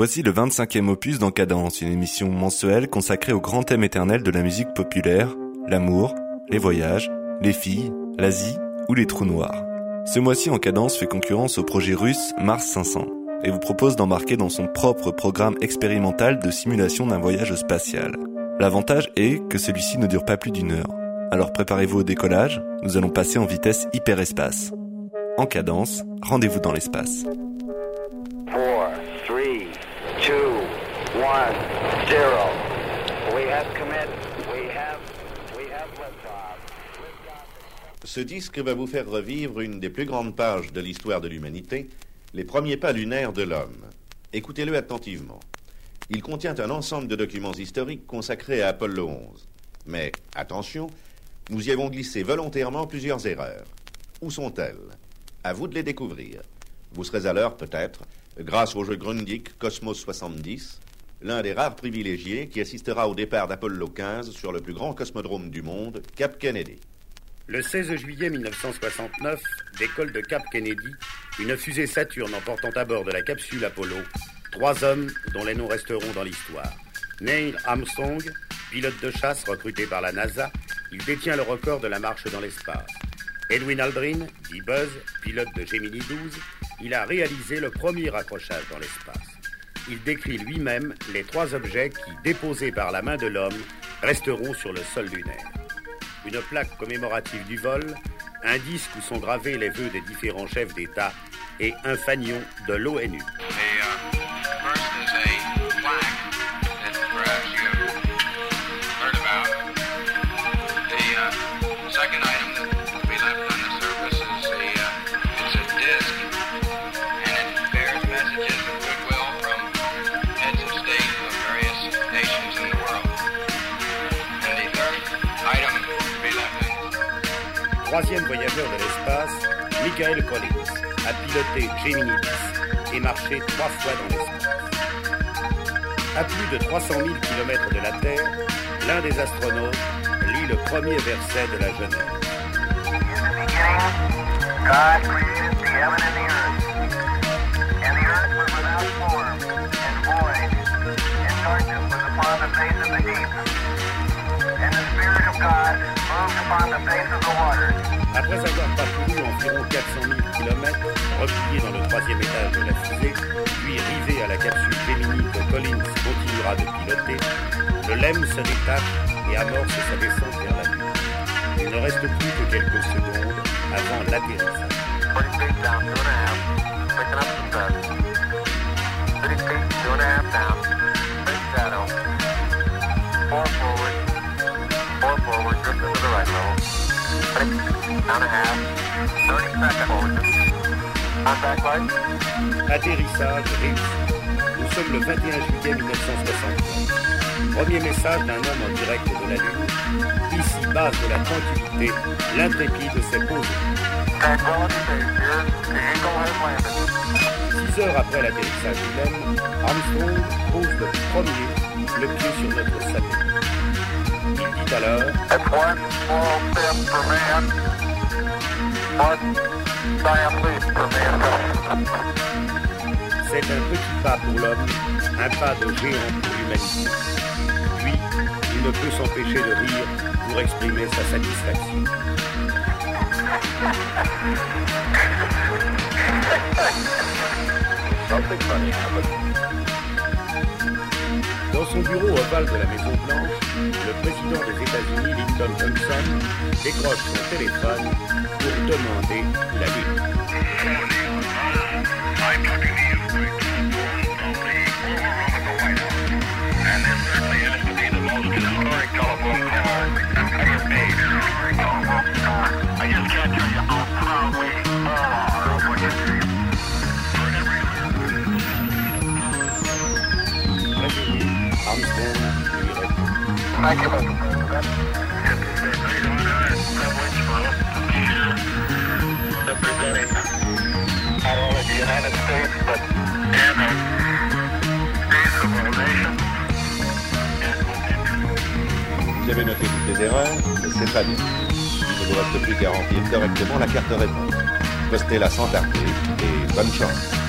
Voici le 25e opus dans Cadence, une émission mensuelle consacrée au grand thème éternel de la musique populaire, l'amour, les voyages, les filles, l'Asie ou les trous noirs. Ce mois-ci en Cadence fait concurrence au projet russe Mars 500 et vous propose d'embarquer dans son propre programme expérimental de simulation d'un voyage spatial. L'avantage est que celui-ci ne dure pas plus d'une heure. Alors préparez-vous au décollage, nous allons passer en vitesse hyperespace. En cadence, rendez-vous dans l'espace. 1, 0. We have commit. We have, we have liftoff. Ce disque va vous faire revivre une des plus grandes pages de l'histoire de l'humanité, les premiers pas lunaires de l'homme. Écoutez-le attentivement. Il contient un ensemble de documents historiques consacrés à Apollo 11. Mais attention, nous y avons glissé volontairement plusieurs erreurs. Où sont-elles? À vous de les découvrir. Vous serez à l'heure, peut-être, grâce au jeu Grundig Cosmos 70, l'un des rares privilégiés qui assistera au départ d'Apollo 15 sur le plus grand cosmodrome du monde, Cap Kennedy. Le 16 juillet 1969 décolle de Cap Kennedy une fusée Saturne emportant à bord de la capsule Apollo trois hommes dont les noms resteront dans l'histoire. Neil Armstrong, pilote de chasse recruté par la NASA, il détient le record de la marche dans l'espace. Edwin Aldrin, dit Buzz, pilote de Gemini 12, il a réalisé le premier accrochage dans l'espace. Il décrit lui-même les trois objets qui, déposés par la main de l'homme, resteront sur le sol lunaire une plaque commémorative du vol, un disque où sont gravés les vœux des différents chefs d'État et un fanion de l'ONU. Troisième voyageur de l'espace, Michael Collins a piloté Gemini 10 et marché trois fois dans l'espace. À plus de 300 000 km de la Terre, l'un des astronautes lit le premier verset de la Genèse. God Après avoir parcouru environ 400 000 km, replié dans le troisième étage de la fusée, puis rivé à la capsule Gemini que Collins continuera de piloter, le LEM se détache et amorce sa descente vers la Lune. Il ne reste plus que quelques secondes avant l'atterrissage. Six, down a half. 30 seconds forward. Contact light. Atterrissage réussi. Nous sommes le 21 juillet 1963. Premier message d'un homme en direct de la Lune. Ici, base de la tranquillité, l'intrépide s'est posé. Six heures après l'atterrissage LEM, Armstrong pose le premier le pied sur notre satellite. C'est un petit pas pour l'homme, un pas de géant pour l'humanité. Puis, il ne peut s'empêcher de rire pour exprimer sa satisfaction. Something funny happened. Dans son bureau ovale de la Maison Blanche, le président des États-Unis, Lyndon Johnson, décroche son téléphone pour demander la lune. Vous avez noté toutes les erreurs, c'est pas bien. Il ne vous reste plus qu'à remplir correctement la carte réponse. Postez-la sans tarder et bonne chance.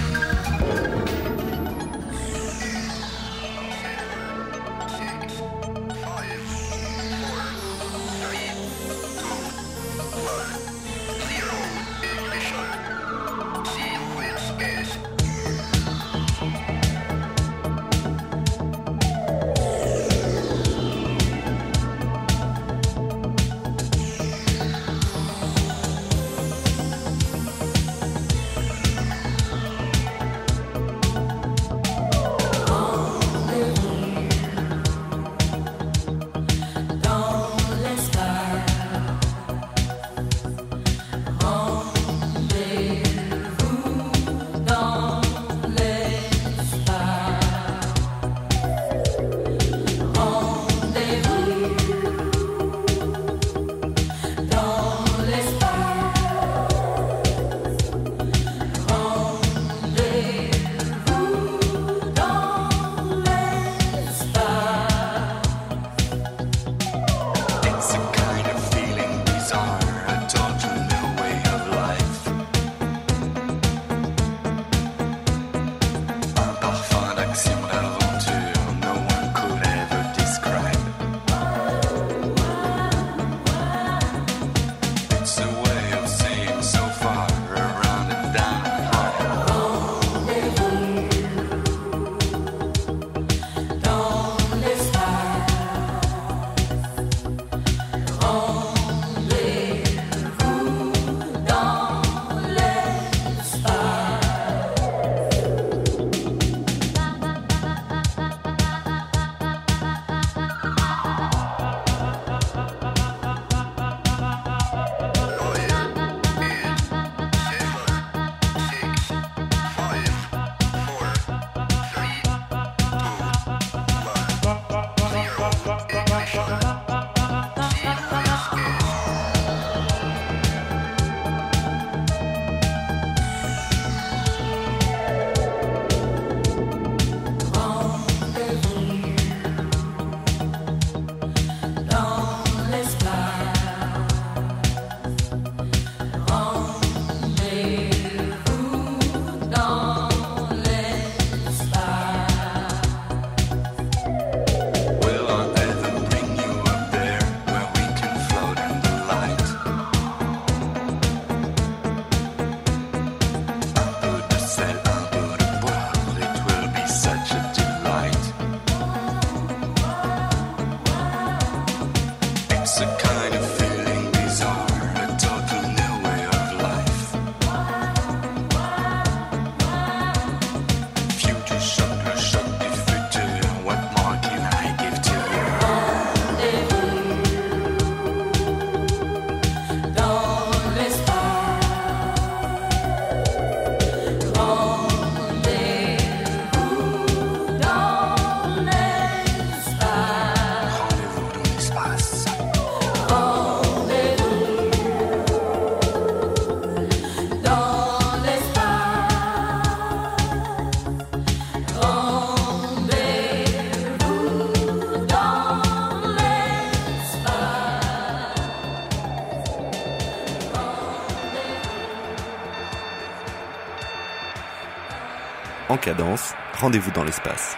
Cadence, rendez-vous dans l'espace.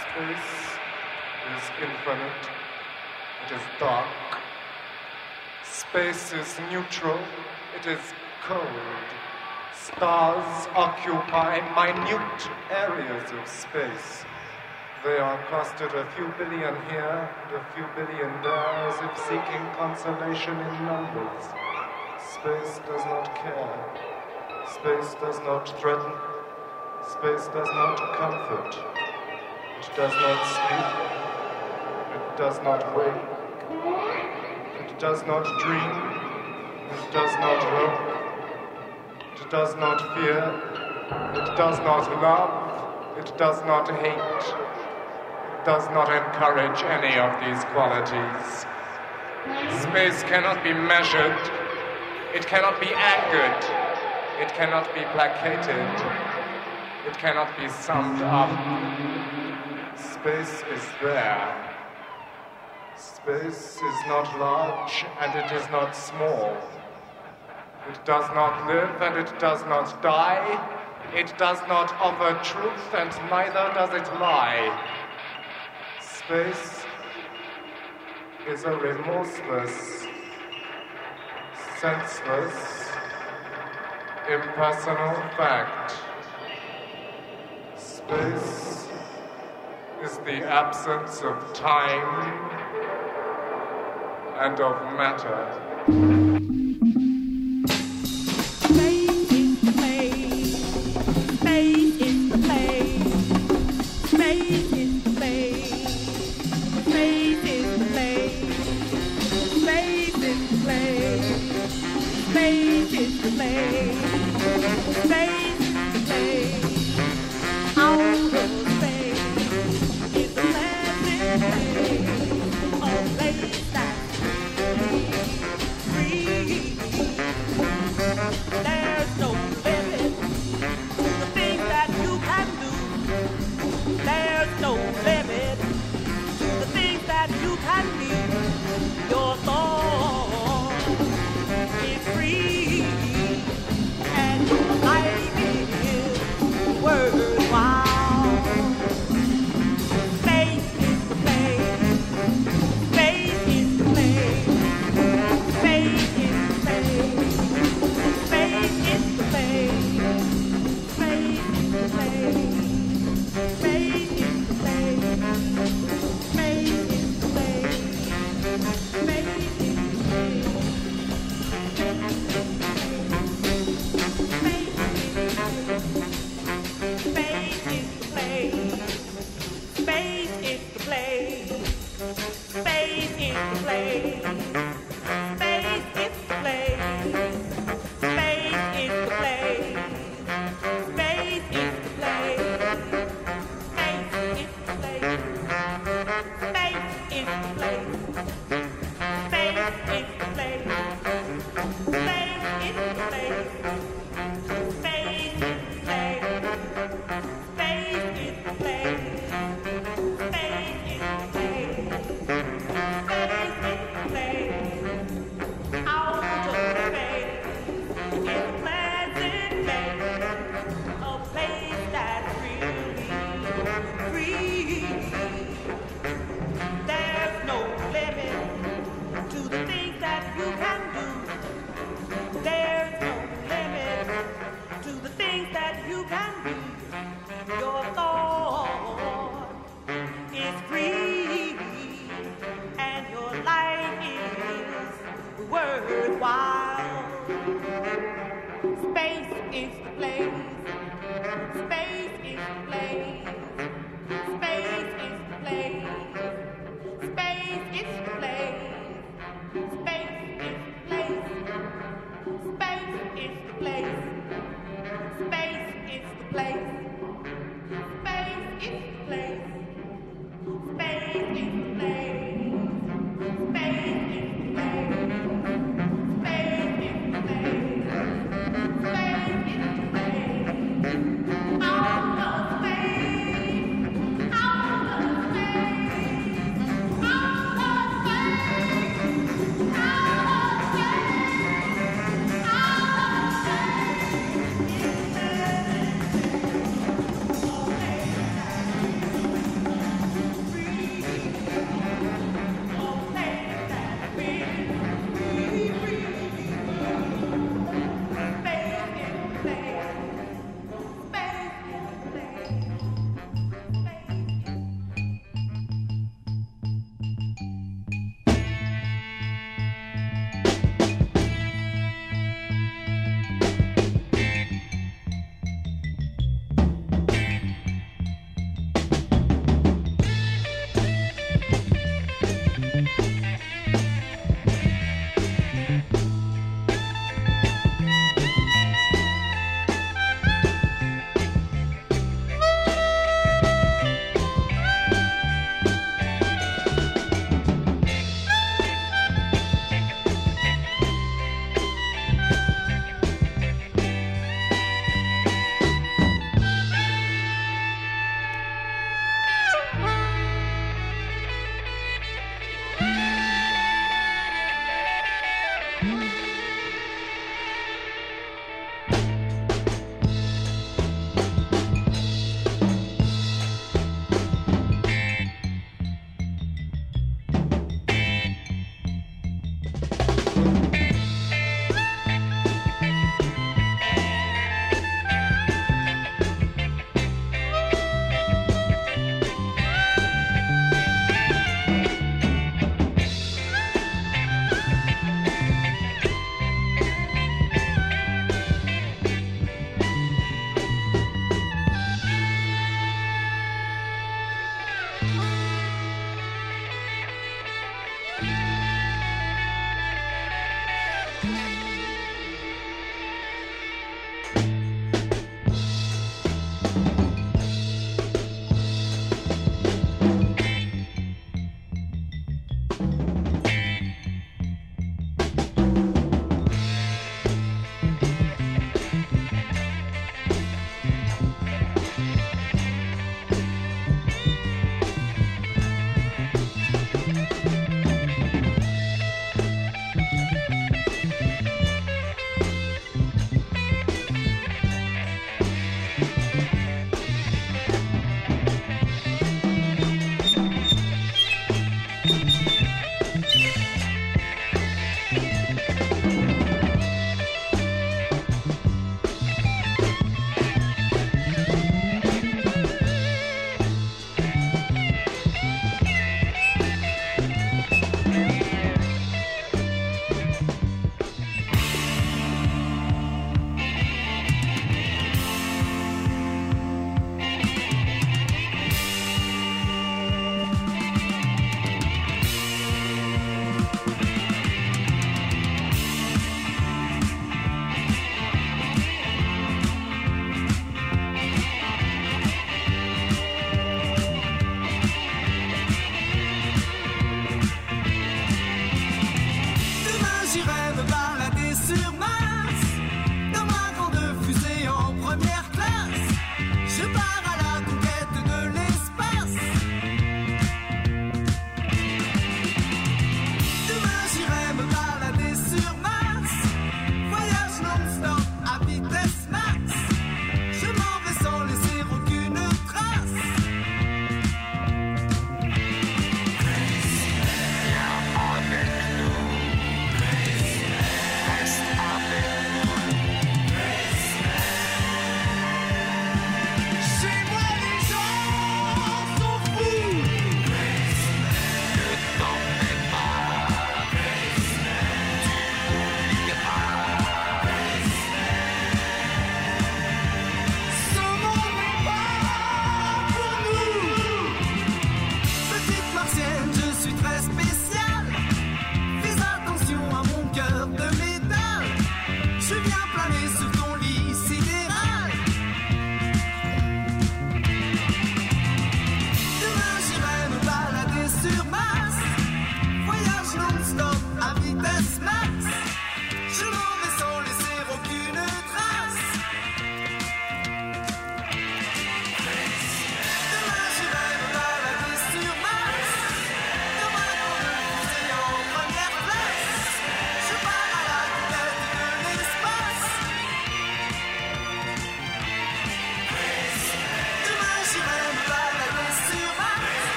Space is infinite. It is dark. Space is neutral. It is cold. Stars occupy minute areas of space. They are clustered a few billion here and a few billion there as if seeking consolation in numbers. Space does not care. Space does not threaten. Space does not comfort. It does not sleep. It does not wake. It does not dream. It does not hope. It does not fear. It does not love. It does not hate. It does not encourage any of these qualities. Space cannot be measured. It cannot be angered. It cannot be placated. It cannot be summed up. Space is there. Space is not large and it is not small. It does not live and it does not die. It does not offer truth and neither does it lie. Space is a remorseless, senseless, impersonal fact. Space is the absence of time and of matter.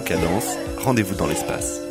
En cadence, rendez-vous dans l'espace.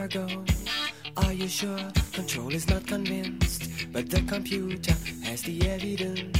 Cargo, Are you sure? Control is not convinced, but the computer has the evidence.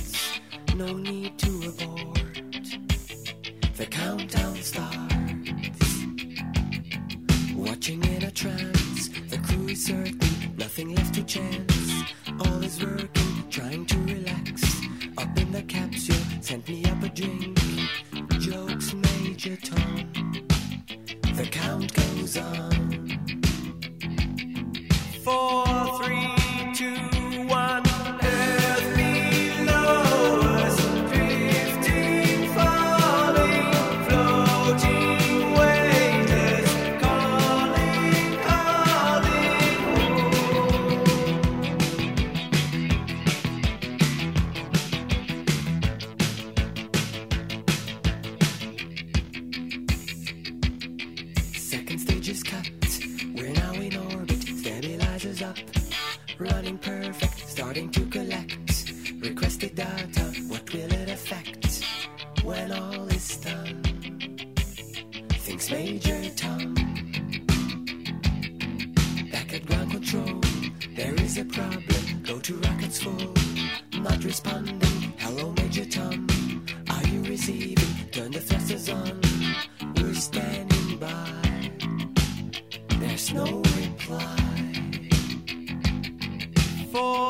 pockets full, not responding. Hello, Major Tom, are you receiving? Turn the thrusters on, we're standing by. There's no reply. For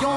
trois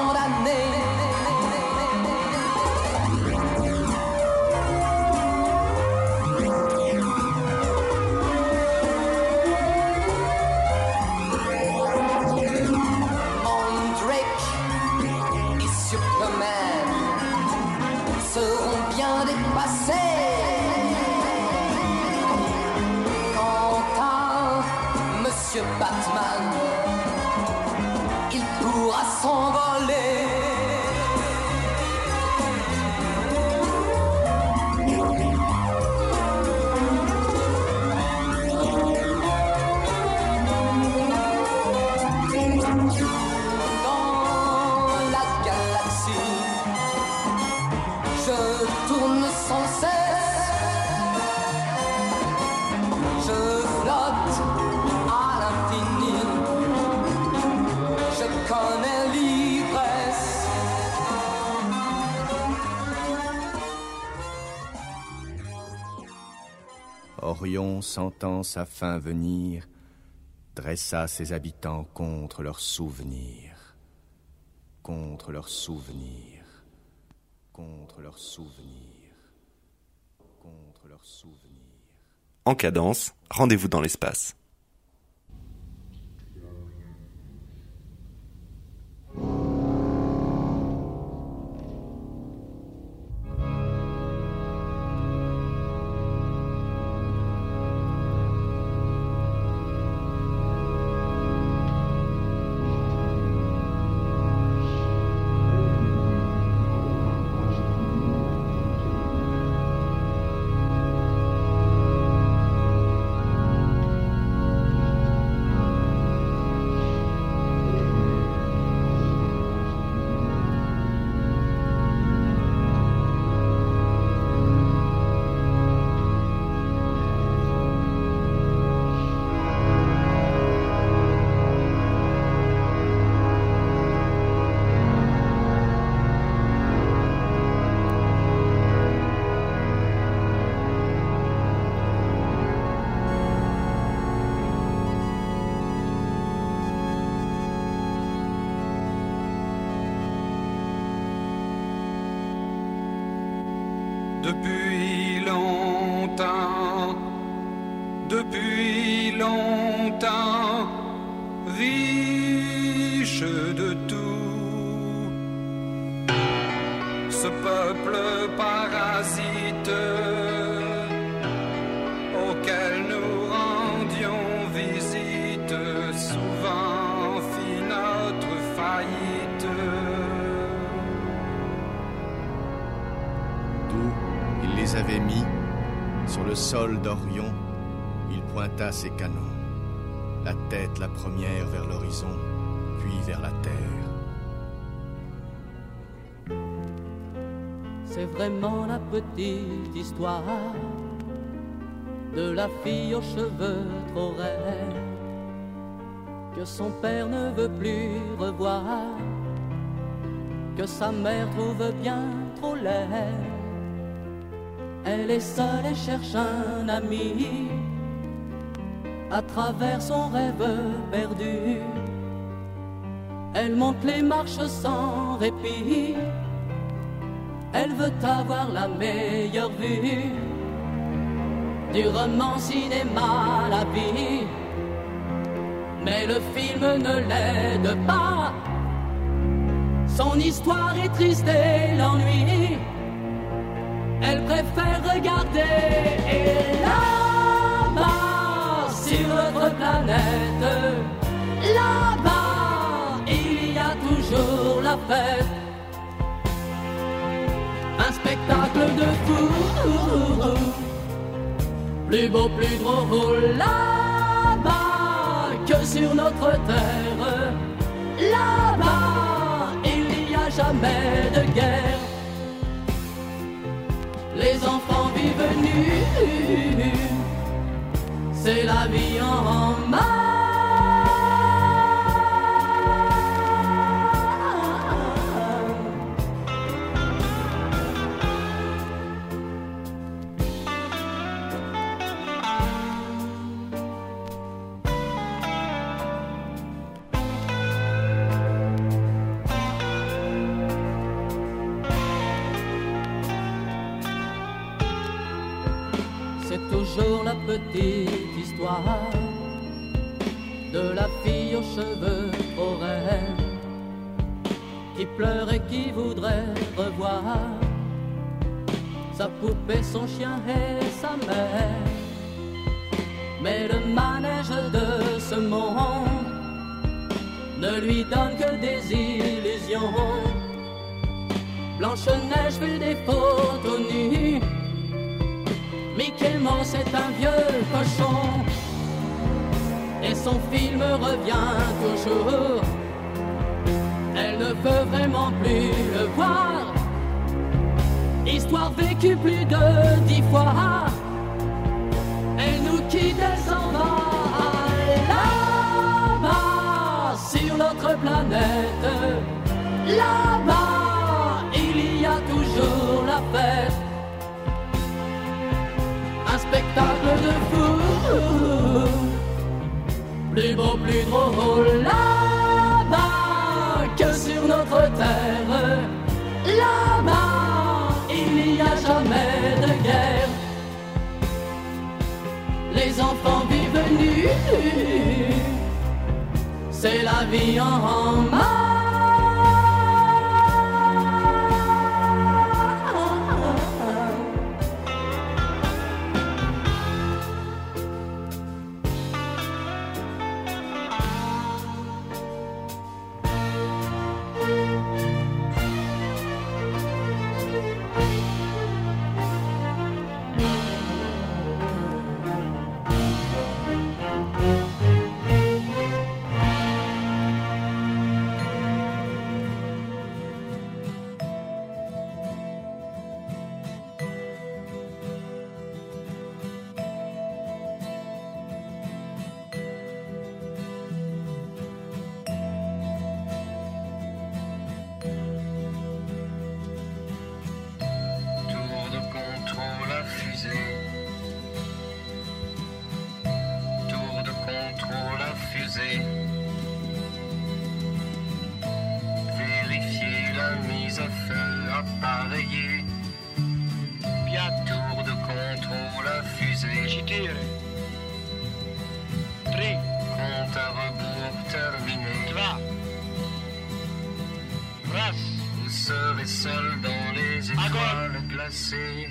sentant sa fin venir, dressa ses habitants contre leurs souvenirs, contre leurs souvenirs, contre leurs souvenirs, contre leurs souvenirs. En cadence, rendez-vous dans l'espace. Ses canons, la tête la première vers l'horizon, puis vers la terre. C'est vraiment la petite histoire de la fille aux cheveux trop raides que son père ne veut plus revoir, que sa mère trouve bien trop laide. Elle est seule et cherche un ami à travers son rêve perdu. Elle monte les marches sans répit Elle veut avoir la meilleure vue du roman cinéma la vie. Mais le film ne l'aide pas. Son histoire est triste et l'ennui. Elle préfère regarder et là-bas sur notre planète. Là-bas, il y a toujours la fête. Un spectacle de fou. Plus beau, plus drôle là-bas que sur notre terre. Là-bas, il n'y a jamais de guerre. Les enfants vivent nus. C'est la vie en main. De la fille aux cheveux trop raides qui pleure et qui voudrait revoir sa poupée, son chien et sa mère. Mais le manège de ce monde ne lui donne que des illusions. Blanche-Neige fait des photos nues. Mickey Mouse est un vieux cochon et son film revient toujours. Elle ne peut vraiment plus le voir. Histoire vécue plus de dix fois. Elle nous quitte, elle s'en va là-bas sur notre planète. Là-bas, il y a toujours la fête un spectacle de fou. Plus beau, plus drôle là-bas que sur notre terre. Là-bas, il n'y a jamais de guerre. Les enfants vivent nus. C'est la vie en main.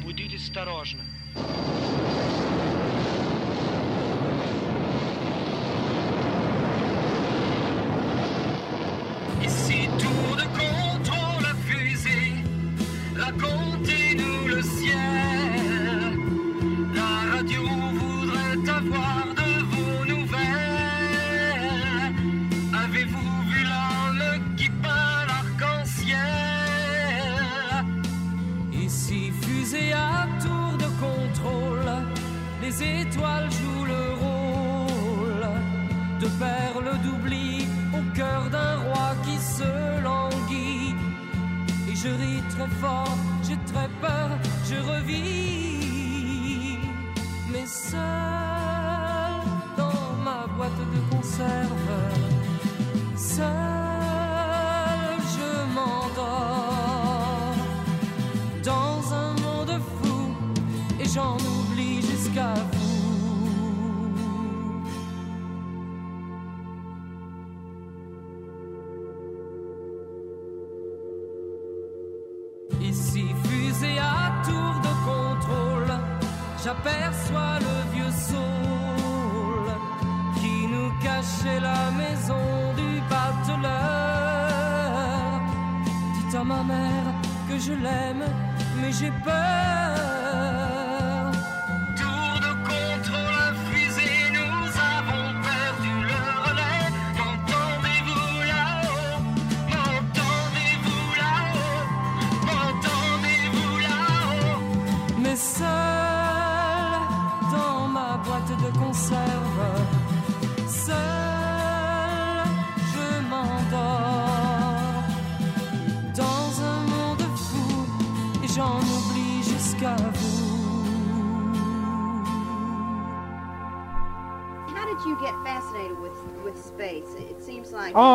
Будь осторожна. Ma mère que je l'aime, mais j'ai peur.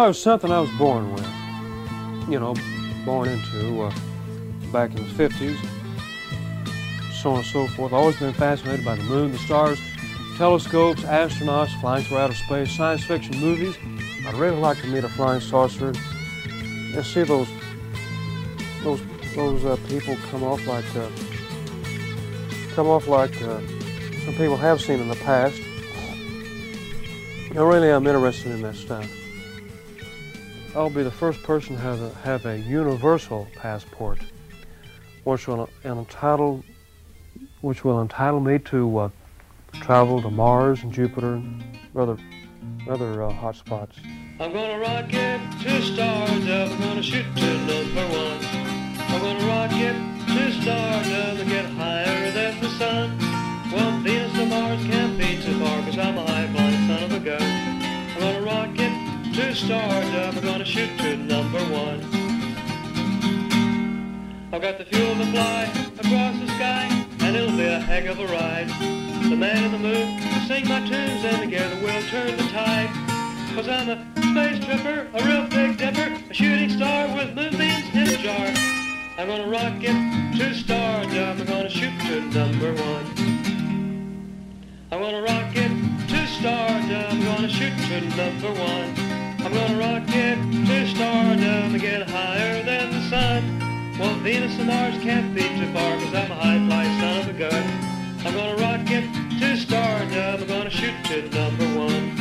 It was something I was born with. You know, born into uh, back in the 50s, so on and so forth. Always been fascinated by the moon, the stars, telescopes, astronauts, flying through outer space, science fiction movies. I'd really like to meet a flying saucer and see those those those uh, people come off like uh, come off like uh, some people have seen in the past. I really am interested in that stuff. I'll be the first person to have a, have a universal passport, which will entitle, which will entitle me to uh, travel to Mars and Jupiter and other other uh, hot spots. I'm gonna rocket to stardom. I'm gonna shoot to number one. I'm gonna rocket to stardom and get higher than the sun. Well, Venus and Mars can't be too far because I'm a high flying son of a gun. I'm gonna rocket to stardom. I'm gonna shoot to number one. I've got the fuel to fly across the sky, and it'll be a heck of a ride. The man in the moon will sing my tunes, and together we'll turn the tide. Cause I'm a space tripper, a real big dipper, a shooting star with moonbeams in a jar. I'm gonna rocket to stardom, I'm gonna shoot to number one. I'm gonna rocket to stardom, I'm gonna shoot to number one. I'm gonna rocket to stardom and get higher than the sun. Well, Venus and Mars can't be too far, cause I'm a high fly son of a gun. I'm gonna rocket to stardom, I'm gonna shoot to number one.